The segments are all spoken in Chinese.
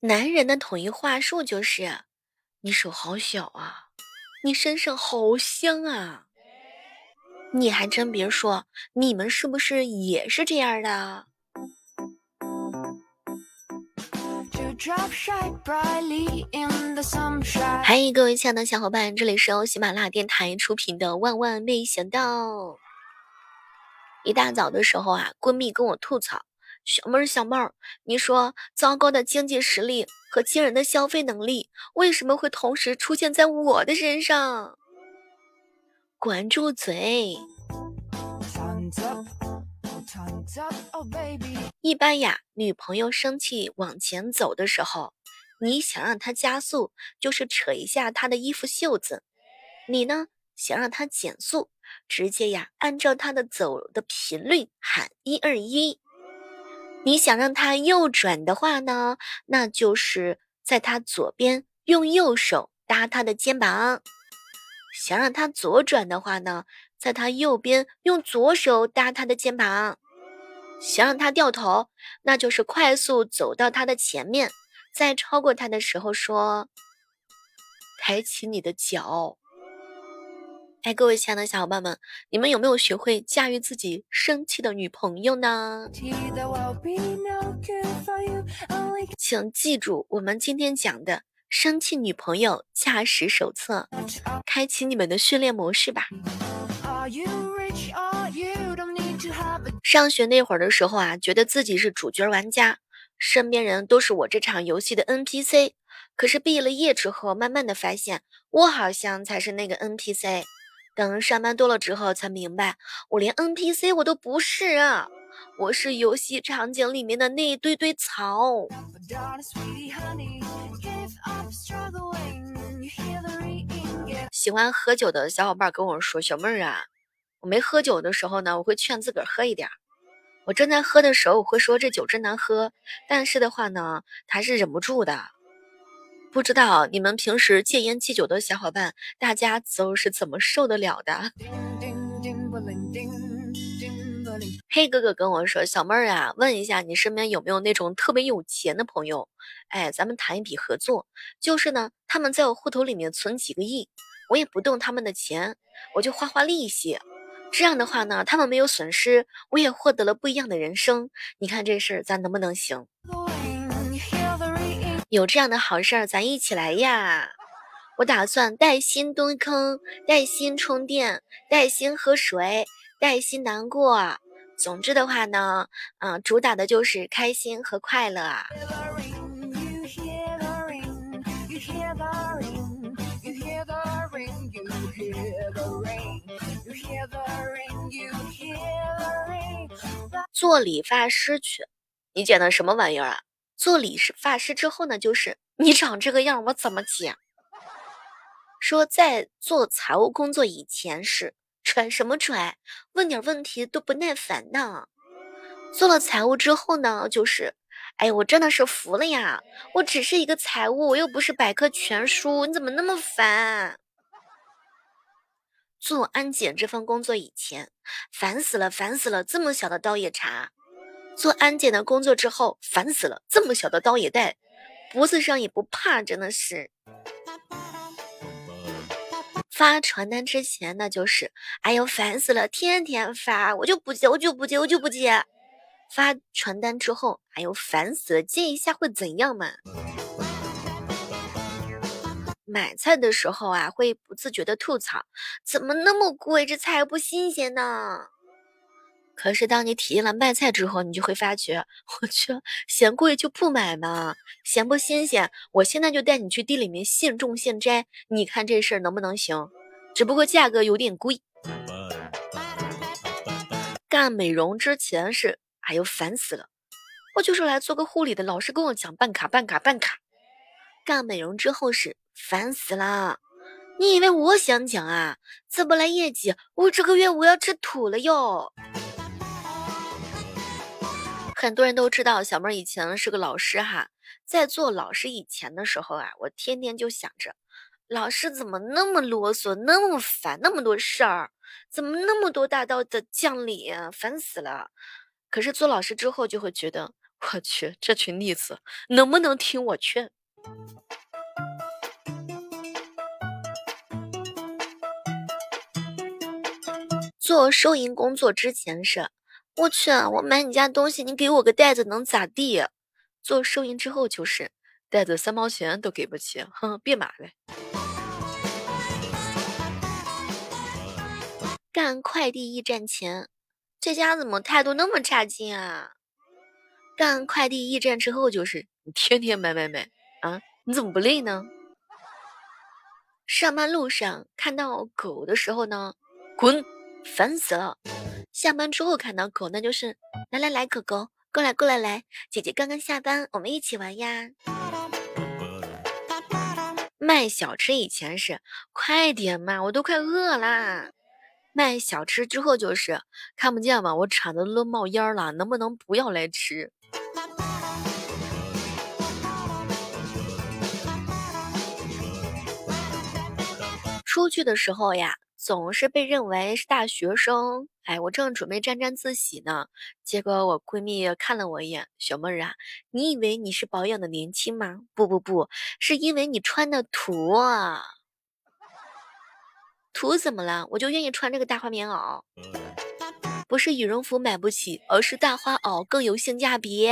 男人的统一话术就是：你手好小啊，你身上好香啊。你还真别说，你们是不是也是这样的？嗨，各位亲爱的小伙伴，这里是由喜马拉雅电台出品的《万万没想到》。一大早的时候啊，闺蜜跟我吐槽。小妹儿，小妹儿，你说糟糕的经济实力和惊人的消费能力为什么会同时出现在我的身上？管住嘴！一般呀，女朋友生气往前走的时候，你想让她加速，就是扯一下她的衣服袖子；你呢，想让她减速，直接呀，按照她的走的频率喊一二一。你想让他右转的话呢，那就是在他左边用右手搭他的肩膀；想让他左转的话呢，在他右边用左手搭他的肩膀；想让他掉头，那就是快速走到他的前面，在超过他的时候说：“抬起你的脚。”哎，各位亲爱的小伙伴们，你们有没有学会驾驭自己生气的女朋友呢？请记住我们今天讲的生气女朋友驾驶手册，开启你们的训练模式吧。上学那会儿的时候啊，觉得自己是主角玩家，身边人都是我这场游戏的 NPC。可是毕了业之后，慢慢的发现，我好像才是那个 NPC。等上班多了之后，才明白我连 NPC 我都不是啊，我是游戏场景里面的那一堆堆草。喜欢喝酒的小伙伴跟我说：“小妹儿啊，我没喝酒的时候呢，我会劝自个儿喝一点儿；我正在喝的时候，我会说这酒真难喝。但是的话呢，还是忍不住的。”不知道你们平时戒烟戒酒的小伙伴，大家都是怎么受得了的？黑哥哥跟我说：“小妹儿啊，问一下你身边有没有那种特别有钱的朋友？哎，咱们谈一笔合作，就是呢，他们在我户头里面存几个亿，我也不动他们的钱，我就花花利息。这样的话呢，他们没有损失，我也获得了不一样的人生。你看这事儿咱能不能行？”有这样的好事儿，咱一起来呀！我打算带薪蹲坑，带薪充电，带薪喝水，带薪难过。总之的话呢，嗯，主打的就是开心和快乐啊。做理发师去，你剪的什么玩意儿啊？做理师发师之后呢，就是你长这个样，我怎么剪？说在做财务工作以前是拽什么拽？问点问题都不耐烦呢。做了财务之后呢，就是哎，我真的是服了呀！我只是一个财务，我又不是百科全书，你怎么那么烦？做安检这份工作以前，烦死了，烦死了，这么小的刀也查。做安检的工作之后，烦死了！这么小的刀也带，脖子上也不怕，真的是。发传单之前那就是，哎呦，烦死了，天天发，我就不接，我就不接，我就不接。发传单之后，哎呦，烦死了，接一下会怎样嘛？买菜的时候啊，会不自觉的吐槽，怎么那么贵？这菜不新鲜呢？可是当你体验了卖菜之后，你就会发觉，我去，嫌贵就不买嘛，嫌不新鲜，我现在就带你去地里面现种现摘，你看这事儿能不能行？只不过价格有点贵。干美容之前是，哎呦烦死了，我就是来做个护理的，老是跟我讲办卡办卡办卡。干美容之后是烦死了，你以为我想讲啊？怎么来业绩？我这个月我要吃土了哟。很多人都知道小妹以前是个老师哈，在做老师以前的时候啊，我天天就想着，老师怎么那么啰嗦，那么烦，那么多事儿，怎么那么多大道的讲理，烦死了。可是做老师之后就会觉得，我去，这群逆子能不能听我劝？做收银工作之前是，我去，我买你家东西，你给我个袋子能咋地？做收银之后就是，袋子三毛钱都给不起，哼，别买了。干快递驿站前，这家怎么态度那么差劲啊？干快递驿站之后就是，你天天买买买啊，你怎么不累呢？上班路上看到狗的时候呢，滚，烦死了。下班之后看到狗，那就是来来来，狗狗过来过来来，姐姐刚刚下班，我们一起玩呀。卖小吃以前是快点嘛，我都快饿啦。卖小吃之后就是看不见嘛？我铲子都冒烟了，能不能不要来吃？出去的时候呀，总是被认为是大学生。哎，我正准备沾沾自喜呢，结果我闺蜜看了我一眼：“小妹儿啊，你以为你是保养的年轻吗？不不不，是因为你穿的土啊。土怎么了？我就愿意穿这个大花棉袄，不是羽绒服买不起，而是大花袄更有性价比。”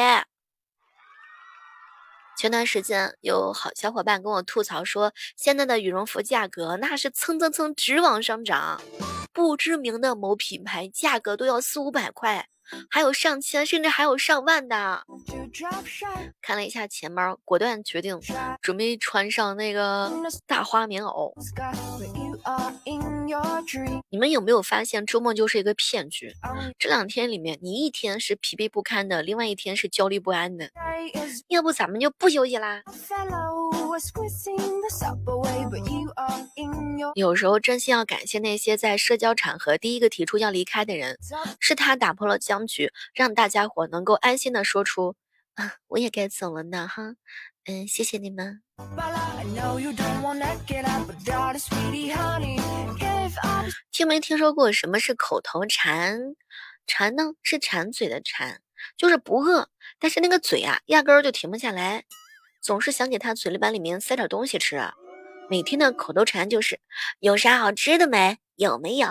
前段时间有好小伙伴跟我吐槽说，现在的羽绒服价格那是蹭蹭蹭直往上涨，不知名的某品牌价格都要四五百块。还有上千，甚至还有上万的。看了一下钱包，果断决定准备穿上那个大花棉袄。你们有没有发现，周末就是一个骗局？这两天里面，你一天是疲惫不堪的，另外一天是焦虑不安的。要不咱们就不休息啦？有时候真心要感谢那些在社交场合第一个提出要离开的人，是他打破了僵局，让大家伙能够安心的说出啊，我也该走了呢，哈，嗯，谢谢你们。听没听说过什么是口头禅？馋呢是馋嘴的馋，就是不饿，但是那个嘴啊压根儿就停不下来。总是想给他嘴里板里面塞点东西吃，每天的口头禅就是有啥好吃的没？有没有？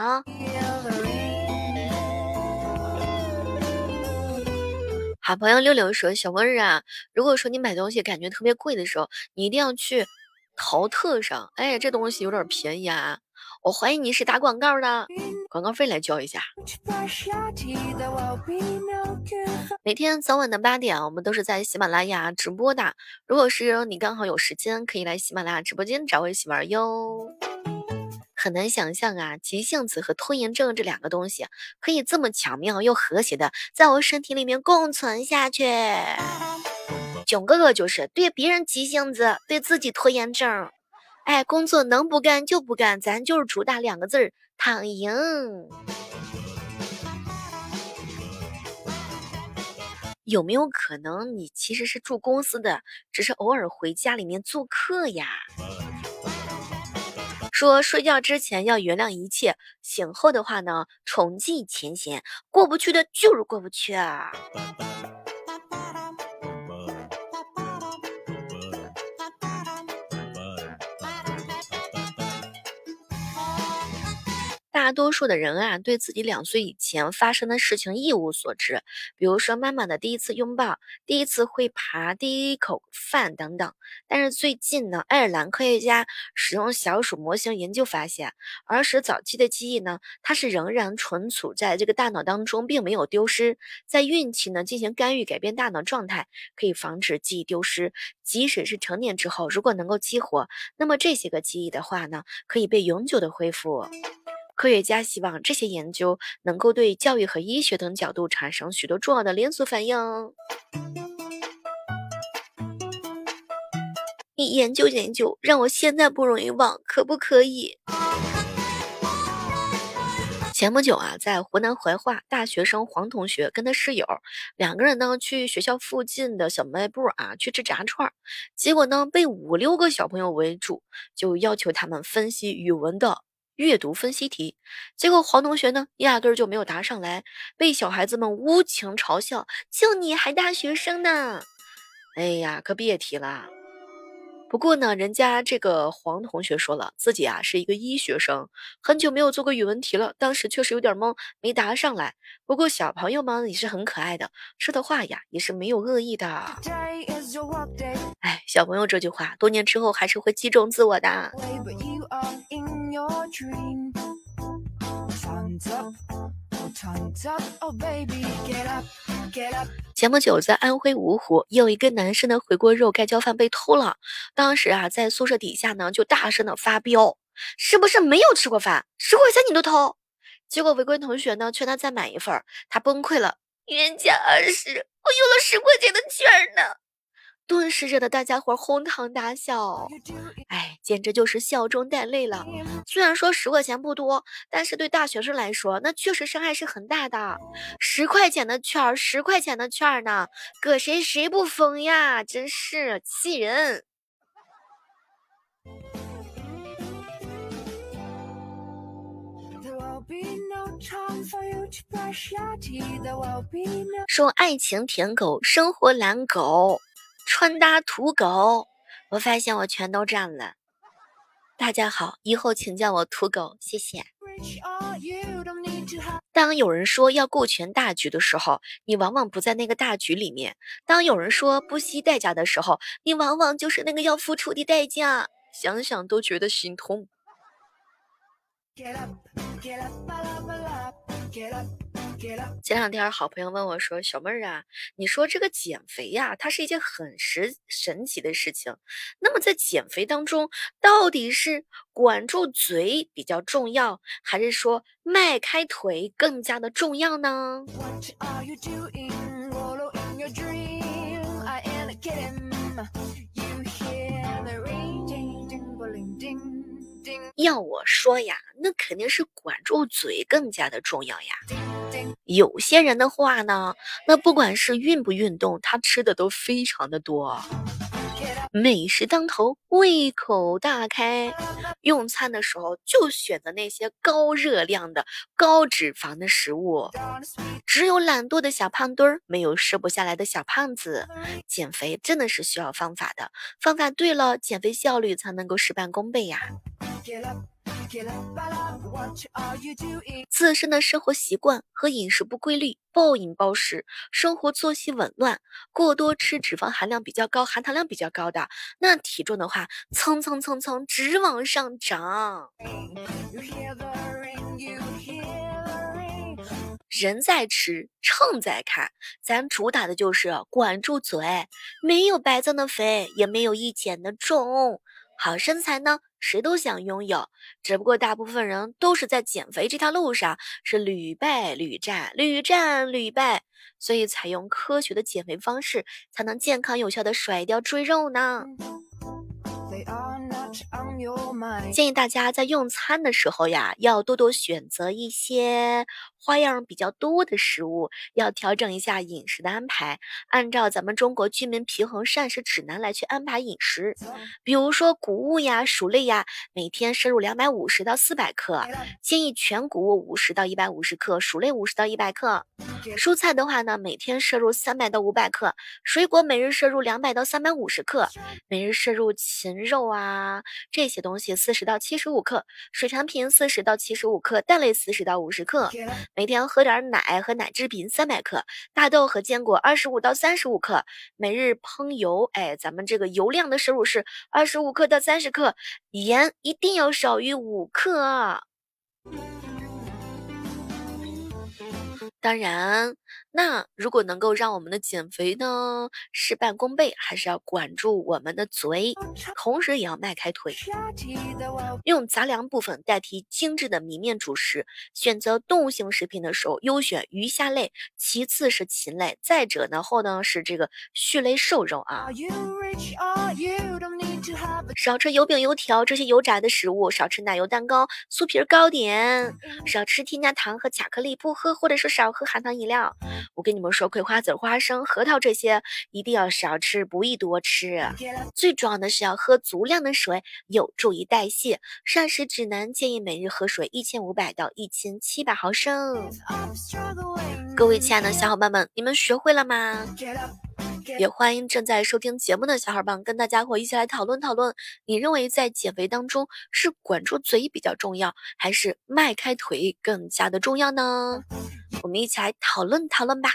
好朋友六六说：“小妹儿啊，如果说你买东西感觉特别贵的时候，你一定要去淘特上，哎，这东西有点便宜啊。”我怀疑你是打广告的，广告费来交一下。每天早晚的八点，我们都是在喜马拉雅直播的。如果是你刚好有时间，可以来喜马拉雅直播间找我一起玩哟。很难想象啊，急性子和拖延症这两个东西可以这么巧妙又和谐的在我身体里面共存下去。囧哥哥就是对别人急性子，对自己拖延症。哎，工作能不干就不干，咱就是主打两个字儿躺赢。有没有可能你其实是住公司的，只是偶尔回家里面做客呀？说睡觉之前要原谅一切，醒后的话呢，重记前嫌，过不去的就是过不去啊。大多数的人啊，对自己两岁以前发生的事情一无所知，比如说妈妈的第一次拥抱、第一次会爬、第一口饭等等。但是最近呢，爱尔兰科学家使用小鼠模型研究发现，儿时早期的记忆呢，它是仍然存储在这个大脑当中，并没有丢失。在孕期呢进行干预，改变大脑状态，可以防止记忆丢失。即使是成年之后，如果能够激活，那么这些个记忆的话呢，可以被永久的恢复。科学家希望这些研究能够对教育和医学等角度产生许多重要的连锁反应。你研究研究，让我现在不容易忘，可不可以？前不久啊，在湖南怀化，大学生黄同学跟他室友两个人呢，去学校附近的小卖部啊去吃炸串，结果呢被五六个小朋友围住，就要求他们分析语文的。阅读分析题，结果黄同学呢压根儿就没有答上来，被小孩子们无情嘲笑，就你还大学生呢？哎呀，可别提了。不过呢，人家这个黄同学说了，自己啊是一个医学生，很久没有做过语文题了，当时确实有点懵，没答上来。不过小朋友们也是很可爱的，说的话呀也是没有恶意的。哎，小朋友这句话，多年之后还是会击中自我的。前不久，在安徽芜湖，有一个男生的回锅肉盖浇饭被偷了。当时啊，在宿舍底下呢，就大声的发飙：“是不是没有吃过饭？十块钱你都偷？”结果围观同学呢，劝他再买一份，他崩溃了：“原价二十，我用了十块钱的券呢。”顿时惹得大家伙哄堂大笑，哎，简直就是笑中带泪了。虽然说十块钱不多，但是对大学生来说，那确实伤害是很大的。十块钱的券儿，十块钱的券儿呢，搁谁谁不疯呀？真是气人。说爱情舔狗，生活懒狗。穿搭土狗，我发现我全都占了。大家好，以后请叫我土狗，谢谢。当有人说要顾全大局的时候，你往往不在那个大局里面；当有人说不惜代价的时候，你往往就是那个要付出的代价。想想都觉得心痛。前两天好朋友问我说：“小妹儿啊，你说这个减肥呀，它是一件很神神奇的事情。那么在减肥当中，到底是管住嘴比较重要，还是说迈开腿更加的重要呢？”要我说呀，那肯定是管住嘴更加的重要呀。有些人的话呢，那不管是运不运动，他吃的都非常的多，美食当头，胃口大开，用餐的时候就选择那些高热量的、高脂肪的食物。只有懒惰的小胖墩儿，没有瘦不下来的小胖子。减肥真的是需要方法的，方法对了，减肥效率才能够事半功倍呀。自身的生活习惯和饮食不规律、暴饮暴食、生活作息紊乱、过多吃脂肪含量比较高、含糖量比较高的，那体重的话蹭蹭蹭蹭直往上涨。人在吃，秤在看，咱主打的就是管住嘴，没有白增的肥，也没有一减的重。好身材呢，谁都想拥有，只不过大部分人都是在减肥这条路上是屡败屡战，屡战屡败，所以采用科学的减肥方式，才能健康有效的甩掉赘肉呢。建议大家在用餐的时候呀，要多多选择一些花样比较多的食物，要调整一下饮食的安排，按照咱们中国居民平衡膳食指南来去安排饮食。比如说谷物呀、薯类呀，每天摄入两百五十到四百克，建议全谷物五十到一百五十克，薯类五十到一百克。蔬菜的话呢，每天摄入三百到五百克，水果每日摄入两百到三百五十克，每日摄入禽肉啊这些东西四十到七十五克，水产品四十到七十五克，蛋类四十到五十克，每天喝点奶和奶制品三百克，大豆和坚果二十五到三十五克，每日烹油，哎，咱们这个油量的摄入是二十五克到三十克，盐一定要少于五克。当然，那如果能够让我们的减肥呢事半功倍，还是要管住我们的嘴，同时也要迈开腿，用杂粮部分代替精致的米面主食。选择动物性食品的时候，优选鱼虾类，其次是禽类，再者呢后呢是这个畜类瘦肉啊。少吃油饼油条这些油炸的食物，少吃奶油蛋糕、酥皮糕点，少吃添加糖和巧克力，不喝或者是少喝含糖饮料。我跟你们说，葵花籽、花生、核桃这些一定要少吃，不宜多吃。最重要的是要喝足量的水，有助于代谢。膳食指南建议每日喝水一千五百到一千七百毫升。各位亲爱的小伙伴们，你们学会了吗？也欢迎正在收听节目的小伙伴跟大家伙一起来讨论讨论，你认为在减肥当中是管住嘴比较重要，还是迈开腿更加的重要呢？我们一起来讨论讨论吧。